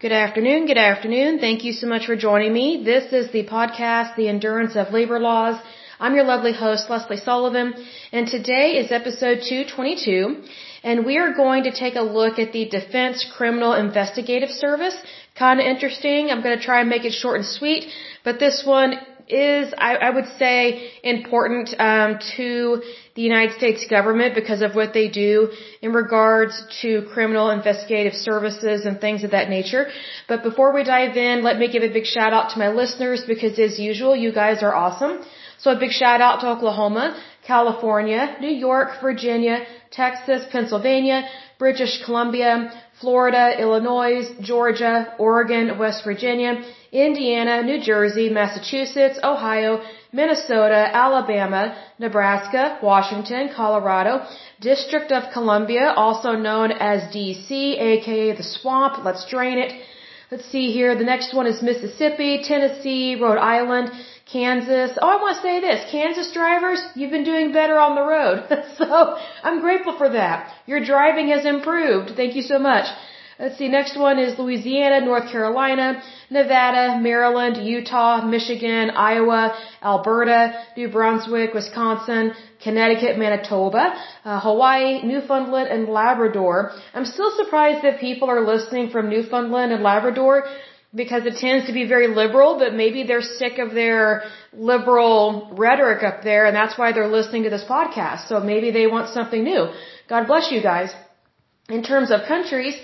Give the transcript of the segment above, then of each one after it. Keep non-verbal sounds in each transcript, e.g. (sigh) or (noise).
Good afternoon. Good afternoon. Thank you so much for joining me. This is the podcast, The Endurance of Labor Laws. I'm your lovely host, Lesley Sullivan, and today is episode 222, and we are going to take a look at the Defense Criminal Investigative Service. Kind of interesting. I'm going to try and make it short and sweet, but this one is, I, I would say, important um, to the United States government because of what they do in regards to criminal investigative services and things of that nature. But before we dive in, let me give a big shout out to my listeners because as usual, you guys are awesome. So a big shout out to Oklahoma, California, New York, Virginia, Texas, Pennsylvania, British Columbia, Florida, Illinois, Georgia, Oregon, West Virginia, Indiana, New Jersey, Massachusetts, Ohio, Minnesota, Alabama, Nebraska, Washington, Colorado, District of Columbia, also known as DC, aka the swamp. Let's drain it. Let's see here. The next one is Mississippi, Tennessee, Rhode Island, Kansas. Oh, I want to say this. Kansas drivers, you've been doing better on the road. (laughs) so I'm grateful for that. Your driving has improved. Thank you so much. Let's see, next one is Louisiana, North Carolina, Nevada, Maryland, Utah, Michigan, Iowa, Alberta, New Brunswick, Wisconsin, Connecticut, Manitoba, uh, Hawaii, Newfoundland, and Labrador. I'm still surprised that people are listening from Newfoundland and Labrador because it tends to be very liberal, but maybe they're sick of their liberal rhetoric up there and that's why they're listening to this podcast. So maybe they want something new. God bless you guys. In terms of countries,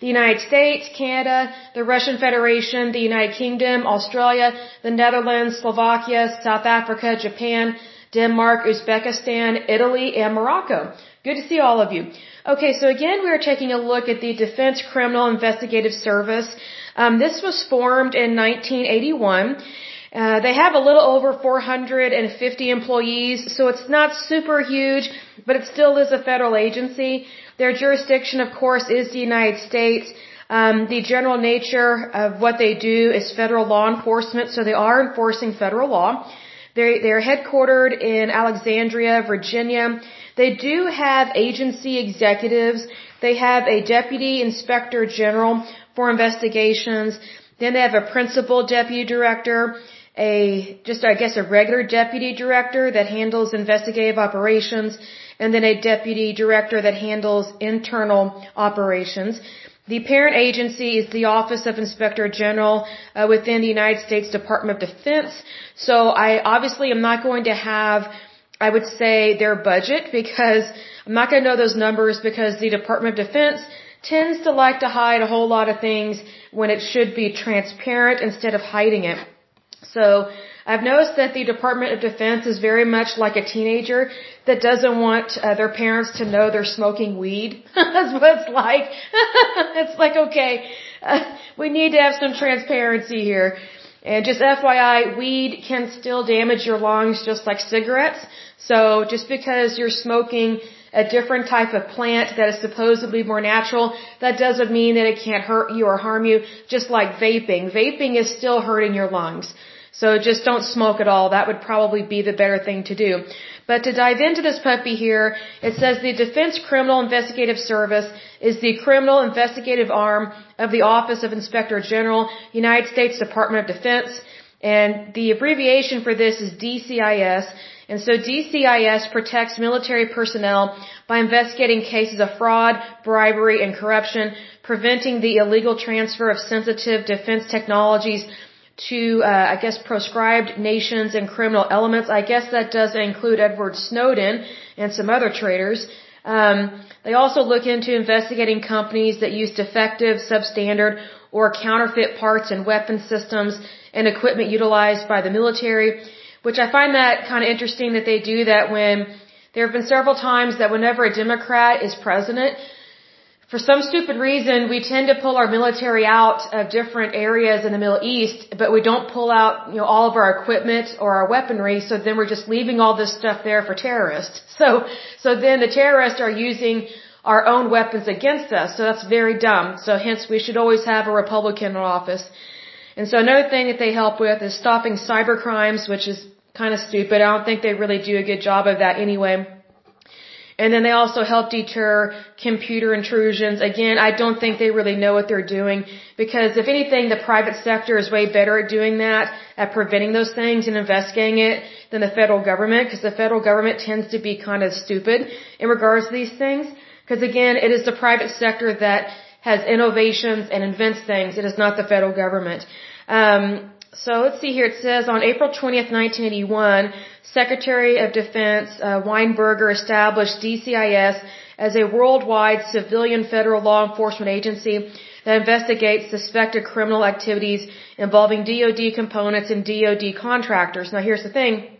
the United States, Canada, the Russian Federation, the United Kingdom, Australia, the Netherlands, Slovakia, South Africa, Japan, Denmark, Uzbekistan, Italy, and Morocco. Good to see all of you. Okay, so again, we are taking a look at the Defense Criminal Investigative Service. Um, this was formed in 1981. Uh, they have a little over 450 employees, so it's not super huge, but it still is a federal agency. Their jurisdiction, of course, is the United States. Um, the general nature of what they do is federal law enforcement, so they are enforcing federal law. They're, they're headquartered in Alexandria, Virginia. They do have agency executives. They have a deputy inspector general for investigations. Then they have a principal deputy director, a, just I guess a regular deputy director that handles investigative operations, and then a deputy director that handles internal operations. The parent agency is the Office of Inspector General uh, within the United States Department of Defense. So I obviously am not going to have, I would say, their budget because I'm not going to know those numbers because the Department of Defense tends to like to hide a whole lot of things when it should be transparent instead of hiding it. So I've noticed that the Department of Defense is very much like a teenager that doesn't want uh, their parents to know they're smoking weed. (laughs) That's what it's like. (laughs) it's like, okay, uh, we need to have some transparency here. And just FYI, weed can still damage your lungs just like cigarettes. So just because you're smoking a different type of plant that is supposedly more natural, that doesn't mean that it can't hurt you or harm you, just like vaping. Vaping is still hurting your lungs. So just don't smoke at all. That would probably be the better thing to do. But to dive into this puppy here, it says the Defense Criminal Investigative Service is the criminal investigative arm of the Office of Inspector General, United States Department of Defense. And the abbreviation for this is DCIS. And so DCIS protects military personnel by investigating cases of fraud, bribery, and corruption, preventing the illegal transfer of sensitive defense technologies to, uh, I guess, proscribed nations and criminal elements. I guess that does include Edward Snowden and some other traitors. Um, they also look into investigating companies that use defective, substandard, or counterfeit parts and weapon systems and equipment utilized by the military, which I find that kind of interesting that they do that when there have been several times that whenever a Democrat is president, for some stupid reason, we tend to pull our military out of different areas in the Middle East, but we don't pull out, you know, all of our equipment or our weaponry, so then we're just leaving all this stuff there for terrorists. (laughs) So, so then the terrorists are using our own weapons against us, so that's very dumb. So hence we should always have a Republican in office. And so another thing that they help with is stopping cyber crimes, which is kind of stupid. I don't think they really do a good job of that anyway. And then they also help deter computer intrusions. Again, I don't think they really know what they're doing because if anything, the private sector is way better at doing that, at preventing those things and investigating it than the federal government because the federal government tends to be kind of stupid in regards to these things. Because again, it is the private sector that has innovations and invents things. It is not the federal government. Um, so let's see here. It says on April 20th, 1981, Secretary of Defense uh, Weinberger established DCIS as a worldwide civilian federal law enforcement agency that investigates suspected criminal activities involving DoD components and DoD contractors. Now here's the thing.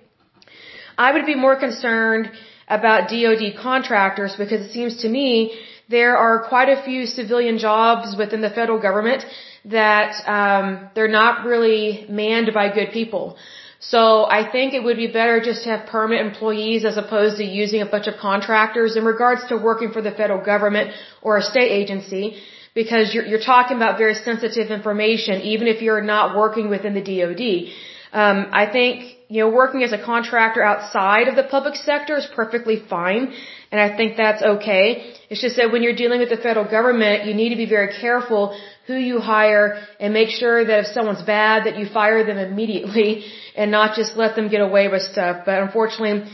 I would be more concerned about DoD contractors because it seems to me there are quite a few civilian jobs within the federal government that um, they're not really manned by good people. So I think it would be better just to have permanent employees as opposed to using a bunch of contractors in regards to working for the federal government or a state agency because you're, you're talking about very sensitive information even if you're not working within the DoD. Um, I think, you know, working as a contractor outside of the public sector is perfectly fine and I think that's okay. It's just that when you're dealing with the federal government, you need to be very careful who you hire and make sure that if someone's bad that you fire them immediately (laughs) and not just let them get away with stuff. But unfortunately,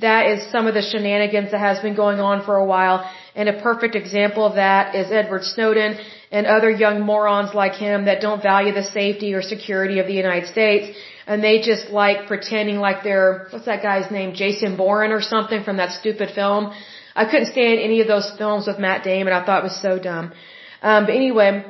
that is some of the shenanigans that has been going on for a while. And a perfect example of that is Edward Snowden and other young morons like him that don't value the safety or security of the United States. And they just like pretending like they're, what's that guy's name? Jason Bourne or something from that stupid film. I couldn't stand any of those films with Matt Damon. I thought it was so dumb. Um, but anyway,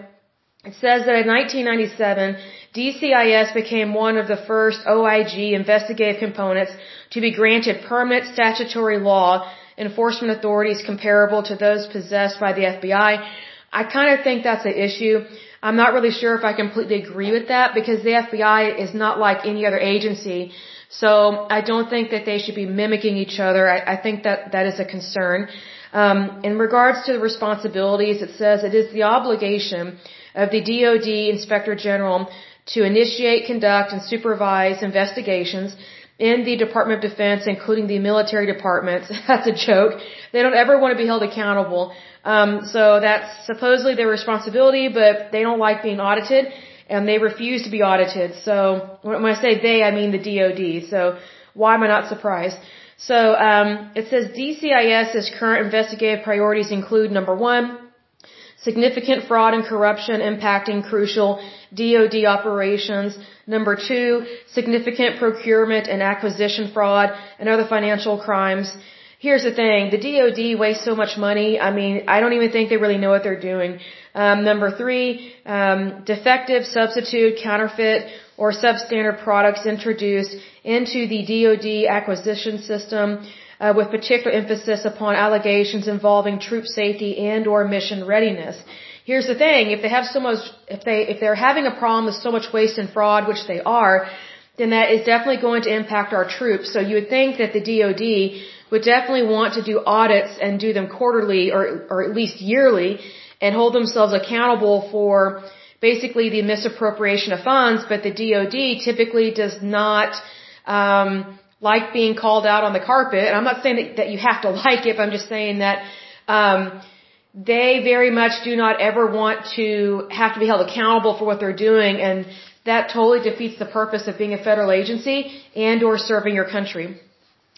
it says that in 1997, DCIS became one of the first OIG investigative components to be granted permanent statutory law enforcement authorities comparable to those possessed by the FBI. I kind of think that's an issue. I'm not really sure if I completely agree with that because the FBI is not like any other agency. So I don't think that they should be mimicking each other. I, I think that that is a concern. Um, in regards to the responsibilities, it says it is the obligation of the DoD Inspector General to initiate, conduct, and supervise investigations in the Department of Defense, including the military departments. (laughs) that's a joke. They don't ever want to be held accountable. Um, so that's supposedly their responsibility, but they don't like being audited, and they refuse to be audited. So when I say they, I mean the DoD. So why am I not surprised? So um, it says DCIS's current investigative priorities include number one, significant fraud and corruption impacting crucial DoD operations. Number two, significant procurement and acquisition fraud and other financial crimes. Here's the thing, the DoD wastes so much money. I mean, I don't even think they really know what they're doing. Um, number three, um, defective, substitute, counterfeit, or substandard products introduced into the DoD acquisition system uh, with particular emphasis upon allegations involving troop safety and or mission readiness. Here's the thing, if they have so much, if they, if they're having a problem with so much waste and fraud, which they are, then that is definitely going to impact our troops. So you would think that the DoD would definitely want to do audits and do them quarterly or, or at least yearly and hold themselves accountable for basically the misappropriation of funds, but the DoD typically does not um, like being called out on the carpet. And I'm not saying that, that you have to (laughs) like it, but I'm just saying that um, they very much do not ever want to have to be held accountable for what they're doing, and that totally defeats the purpose of being a federal agency and or serving your country.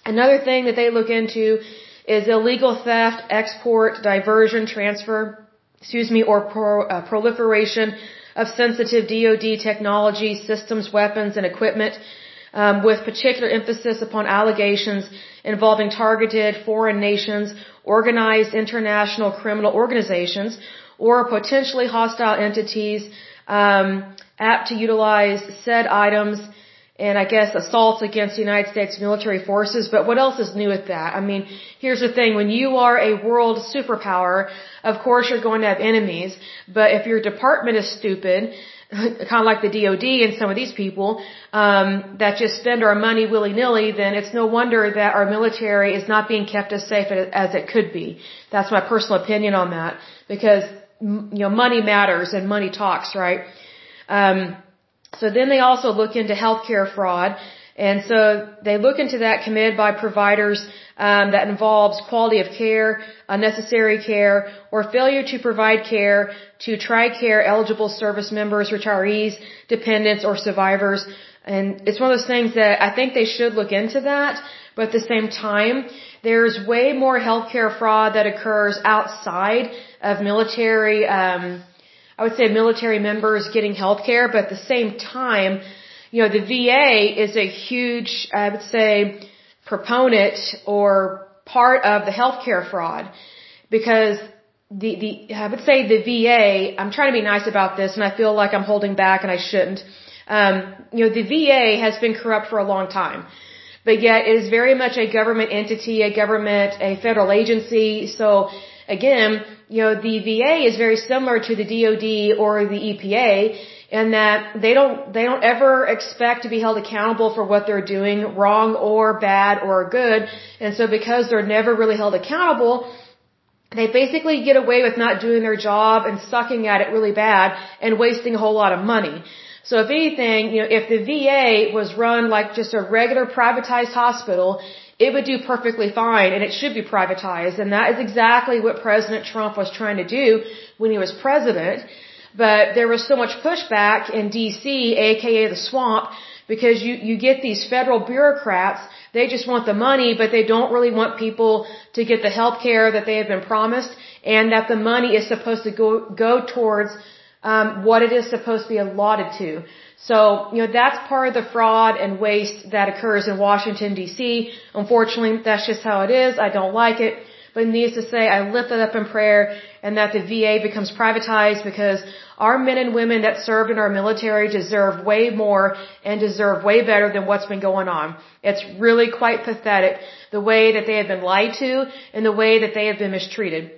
Another thing that they look into is illegal theft, export, diversion, transfer, excuse me, or pro, uh, proliferation of sensitive DoD technology, systems, weapons, and equipment um, with particular emphasis upon allegations involving targeted foreign nations, organized international criminal organizations, or potentially hostile entities um, apt to utilize said items and I guess assaults against the United States military forces. But what else is new with that? I mean, here's the thing. When you are a world superpower, of course you're going to have enemies. But if your department is stupid, (laughs) kind of like the DOD and some of these people um, that just spend our money willy nilly, then it's no wonder that our military is not being kept as safe as it could be. That's my personal opinion on that because you know money matters and money talks, right? Um, so then they also look into healthcare fraud And so they look into that committed by providers um, that involves quality of care, unnecessary care, or failure to provide care to TRICARE eligible service members, retirees, dependents, or survivors. And it's one of those things that I think they should look into that. But at the same time, there's way more healthcare fraud that occurs outside of military, um, I would say military members getting healthcare. But at the same time, you know, the VA is a huge, I would say, proponent or part of the healthcare fraud because the, the, I would say the VA, I'm trying to be nice about this and I feel like I'm holding back and I shouldn't. Um, you know, the VA has been corrupt for a long time, but yet it is very much a government entity, a government, a federal agency. So again, you know, the VA is very similar to the DOD or the EPA and that they don't they don't ever expect to be held accountable for what they're doing wrong or bad or good. And so because they're never really held accountable they basically get away with not doing their job and sucking at it really bad and wasting a whole lot of money. So if anything you know if the VA was run like just a regular privatized hospital it would do perfectly fine and it should be privatized. And that is exactly what President Trump was trying to do when he was president but there was so much pushback in DC, aka the swamp, because you, you get these federal bureaucrats, they just want the money, but they don't really want people to get the health care that they have been promised, and that the money is supposed to go, go towards um, what it is supposed to be allotted to. So, you know, that's part of the fraud and waste that occurs in Washington, D.C. Unfortunately, that's just how it is. I don't like it. But needless to say, I lift it up in prayer and that the VA becomes privatized because our men and women that served in our military deserve way more and deserve way better than what's been going on. It's really quite pathetic the way that they have been lied to and the way that they have been mistreated.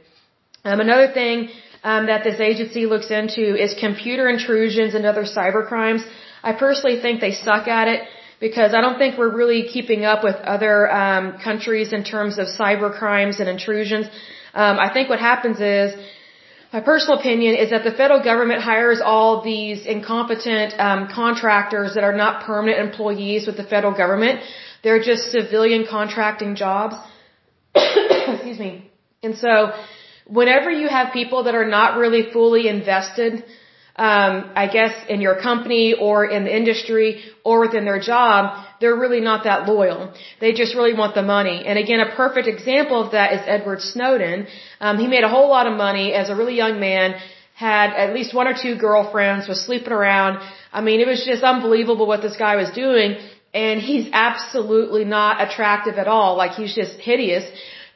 Um, another thing um, that this agency looks into is computer intrusions and other cyber crimes. I personally think they suck at it because I don't think we're really keeping up with other um, countries in terms of cyber crimes and intrusions. Um, I think what happens is, my personal opinion is that the federal government hires all these incompetent um, contractors that are not permanent employees with the federal government. They're just civilian contracting jobs. (coughs) Excuse me. And so, whenever you have people that are not really fully invested um, I guess in your company or in the industry or within their job, they're really not that loyal. They just really want the money. And again, a perfect example of that is Edward Snowden. Um, he made a whole lot of money as a really young man, had at least one or two girlfriends, was sleeping around. I mean, it was just unbelievable what this guy was doing. And he's absolutely not attractive at all. Like he's just hideous.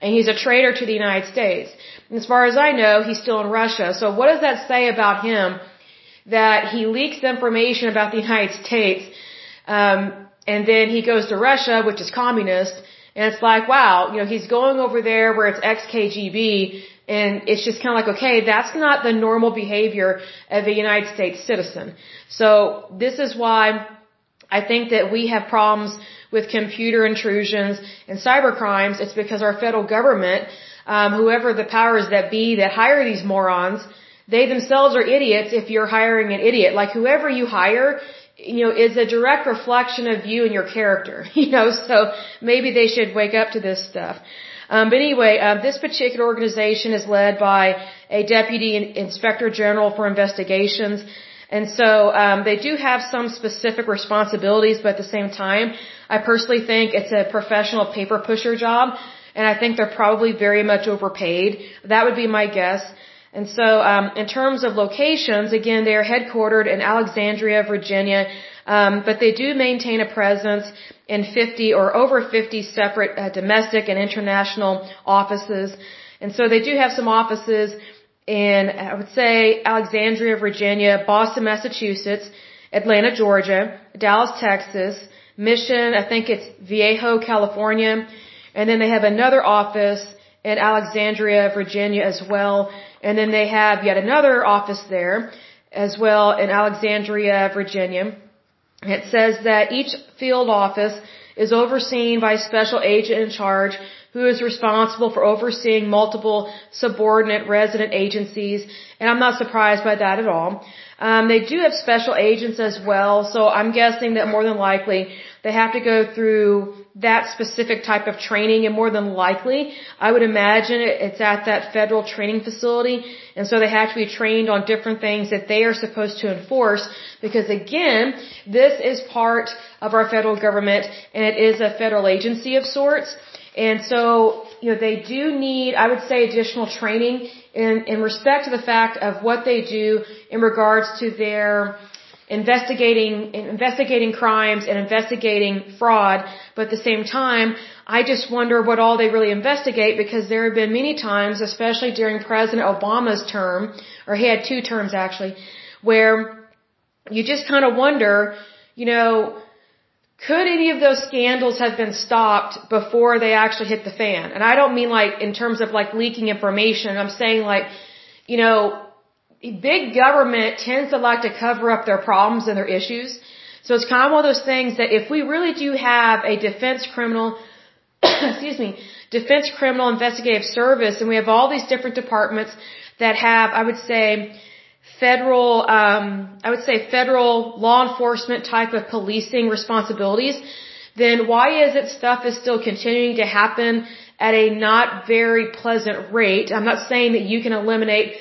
And he's a traitor to the United States. And as far as I know, he's still in Russia. So what does that say about him? That he leaks information about the United States, um, and then he goes to Russia, which is communist, and it's like, wow, you know, he's going over there where it's ex-KGB, and it's just kind of like, okay, that's not the normal behavior of a United States citizen. So this is why I think that we have problems with computer intrusions and cyber crimes. It's because our federal government, um, whoever the powers that be that hire these morons, they themselves are idiots if you're hiring an idiot. Like whoever you hire, you know, is a direct reflection of you and your character, (laughs) you know, so maybe they should wake up to this stuff. Um, but anyway, um, this particular organization is led by a deputy inspector general for investigations. And so um, they do have some specific responsibilities, but at the same time, I personally think it's a professional paper pusher job, and I think they're probably very much overpaid. That would be my guess. And so, um, in terms of locations, again, they are headquartered in Alexandria, Virginia, um, but they do maintain a presence in 50 or over 50 separate uh, domestic and international offices. And so they do have some offices in, I would say, Alexandria, Virginia, Boston, Massachusetts, Atlanta, Georgia, Dallas, Texas, Mission, I think it's Viejo, California, and then they have another office in Alexandria, Virginia as well. And then they have yet another office there as well in Alexandria, Virginia. It says that each field office is overseen by a special agent in charge who is responsible for overseeing multiple subordinate resident agencies, and I'm not surprised by that at all. Um, they do have special agents as well, so I'm guessing that more than likely they have to go through that specific type of training, and more than likely, I would imagine it's at that federal training facility, and so they have to be trained on different things that they are supposed to enforce, because again, this is part of our federal government, and it is a federal agency of sorts, and so, you know, they do need, I would say, additional training in, in respect to the fact of what they do in regards to their investigating, investigating crimes and investigating fraud, but at the same time, I just wonder what all they really investigate because there have been many times, especially during President Obama's term, or he had two terms actually, where you just kind of wonder, you know, could any of those scandals have been stopped before they actually hit the fan? And I don't mean like in terms of like leaking information. I'm saying like, you know, big government tends to like to cover up their problems and their issues. So it's kind of one of those things that if we really do have a defense criminal, (coughs) excuse me, defense criminal investigative service and we have all these different departments that have, I would say, federal, um, I would say federal law enforcement type of policing responsibilities, then why is it stuff is still continuing to happen at a not very pleasant rate? I'm not saying that you can eliminate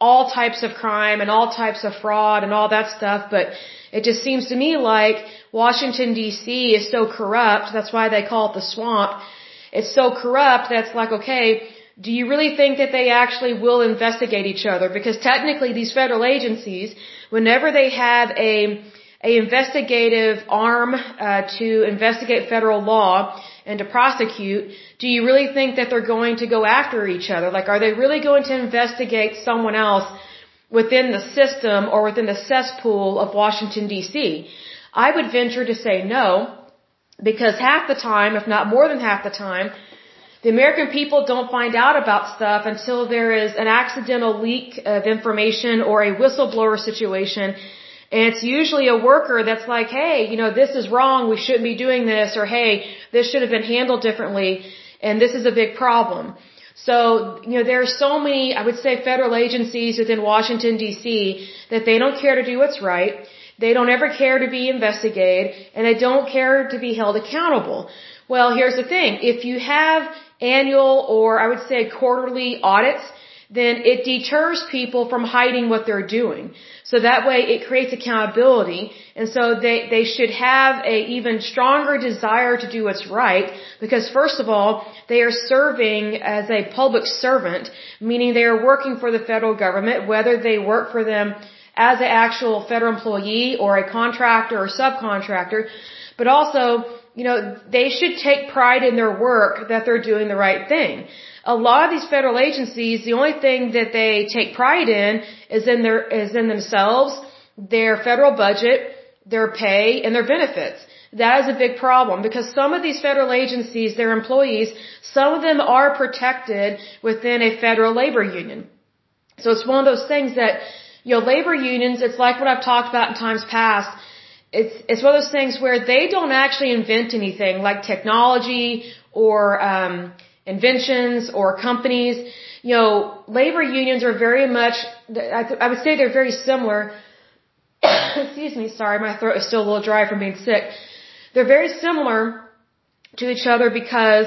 all types of crime and all types of fraud and all that stuff, but it just seems to me like Washington DC is so corrupt, that's why they call it the swamp. It's so corrupt that's like, okay, do you really think that they actually will investigate each other? Because technically these federal agencies, whenever they have a, a investigative arm uh, to investigate federal law and to prosecute, do you really think that they're going to go after each other? Like, are they really going to investigate someone else within the system or within the cesspool of Washington DC? I would venture to say no, because half the time, if not more than half the time, the American people don't find out about stuff until there is an accidental leak of information or a whistleblower situation. And it's usually a worker that's like, hey, you know, this is wrong, we shouldn't be doing this, or hey, this should have been handled differently, and this is a big problem. So, you know, there are so many, I would say, federal agencies within Washington DC that they don't care to do what's right. They don't ever care to be investigated, and they don't care to be held accountable. Well, here's the thing. If you have annual or I would say quarterly audits, then it deters people from hiding what they're doing. So that way it creates accountability and so they, they should have a even stronger desire to do what's right because first of all, they are serving as a public servant, meaning they are working for the federal government, whether they work for them as an actual federal employee or a contractor or subcontractor, but also you know, they should take pride in their work that they're doing the right thing. A lot of these federal agencies, the only thing that they take pride in is in their, is in themselves, their federal budget, their pay, and their benefits. That is a big problem because some of these federal agencies, their employees, some of them are protected within a federal labor union. So it's one of those things that, you know, labor unions, it's like what I've talked about in times past it's it's one of those things where they don't actually invent anything like technology or um, inventions or companies. You know, labor unions are very much. I, I would say they're very similar. (coughs) Excuse me, sorry, my throat is still a little dry from being sick. They're very similar to each other because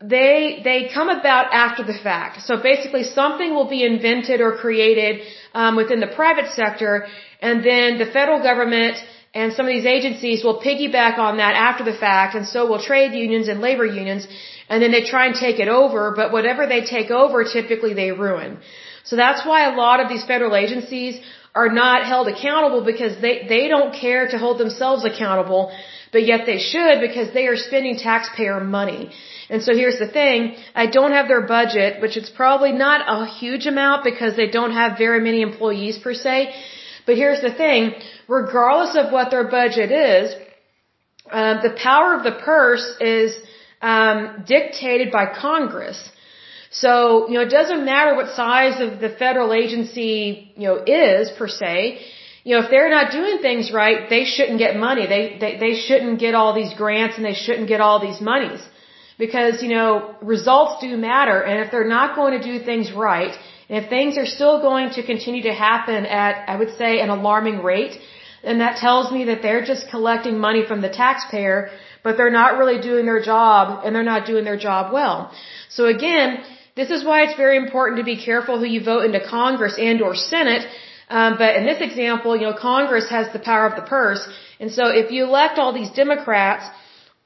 they they come about after the fact. So basically, something will be invented or created um, within the private sector, and then the federal government and some of these agencies will piggyback on that after the fact, and so will trade unions and labor unions, and then they try and take it over, but whatever they take over, typically they ruin. So that's why a lot of these federal agencies are not held accountable because they, they don't care to hold themselves accountable, but yet they should because they are spending taxpayer money. And so here's the thing, I don't have their budget, which is probably not a huge amount because they don't have very many employees per se, but here's the thing, regardless of what their budget is, uh, the power of the purse is um, dictated by Congress. So, you know, it doesn't matter what size of the federal agency, you know, is per se. You know, if they're not doing things right, they shouldn't get money. They, they, they shouldn't get all these grants and they shouldn't get all these monies. because, you know, results do matter. And if they're not going to do things right, if things are still going to continue to happen at, I would say, an alarming rate, then that tells me that they're just collecting money from the taxpayer, but they're not really doing their job, and they're not doing their job well. So again, this is why it's very important to be careful who you vote into Congress and or Senate. Um, but in this example, you know, Congress has the power of the purse. And so if you elect all these Democrats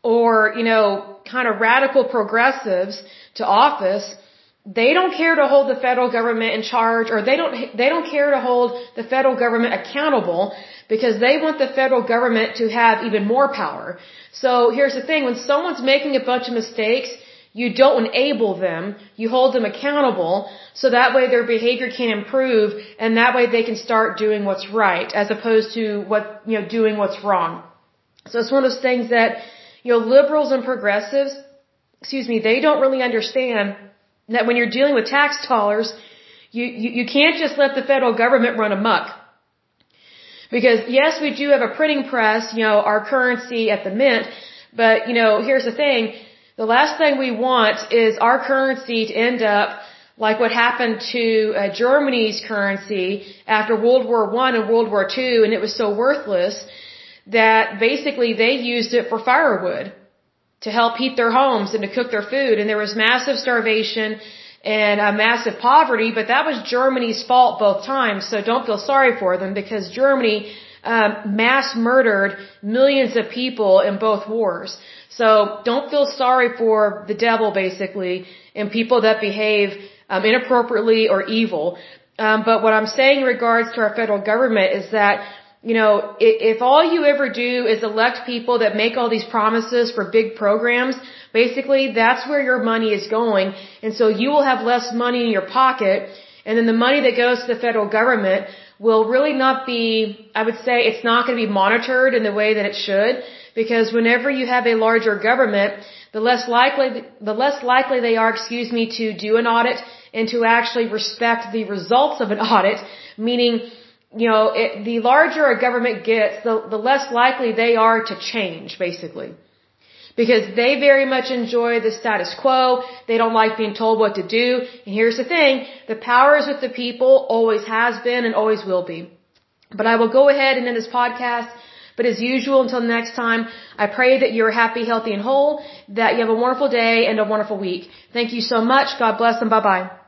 or, you know, kind of radical progressives to office, they don't care to hold the federal government in charge or they don't they don't care to hold the federal government accountable because they want the federal government to have even more power. So here's the thing when someone's making a bunch of mistakes, you don't enable them, you hold them accountable so that way their behavior can improve and that way they can start doing what's right as opposed to what you know doing what's wrong. So it's one of those things that you know liberals and progressives excuse me, they don't really understand that when you're dealing with tax dollars, you, you, you can't just let the federal government run amok. Because yes, we do have a printing press, you know, our currency at the mint, but you know, here's the thing, the last thing we want is our currency to end up like what happened to uh, Germany's currency after World War One and World War Two, and it was so worthless that basically they used it for firewood to help heat their homes and to cook their food. And there was massive starvation and uh, massive poverty, but that was Germany's fault both times. So don't feel sorry for them because Germany um, mass murdered millions of people in both wars. So don't feel sorry for the devil, basically, and people that behave um, inappropriately or evil. Um, but what I'm saying in regards to our federal government is that you know, if all you ever do is elect people that make all these promises for big programs, basically that's where your money is going. And so you will have less money in your pocket. And then the money that goes to the federal government will really not be, I would say it's not going to be monitored in the way that it should. Because whenever you have a larger government, the less likely, the less likely they are, excuse me, to do an audit and to actually respect the results of an (laughs) audit, meaning you know, it, the larger a government gets, the, the less likely they are to change, basically. Because they very much enjoy the status quo. They don't like being told what to do. And here's the thing, the power is with the people, always has been and always will be. But I will go ahead and end this podcast. But as usual, until next time, I pray that you're happy, healthy, and whole, that you have a wonderful day and a wonderful week. Thank you so much. God bless and bye bye.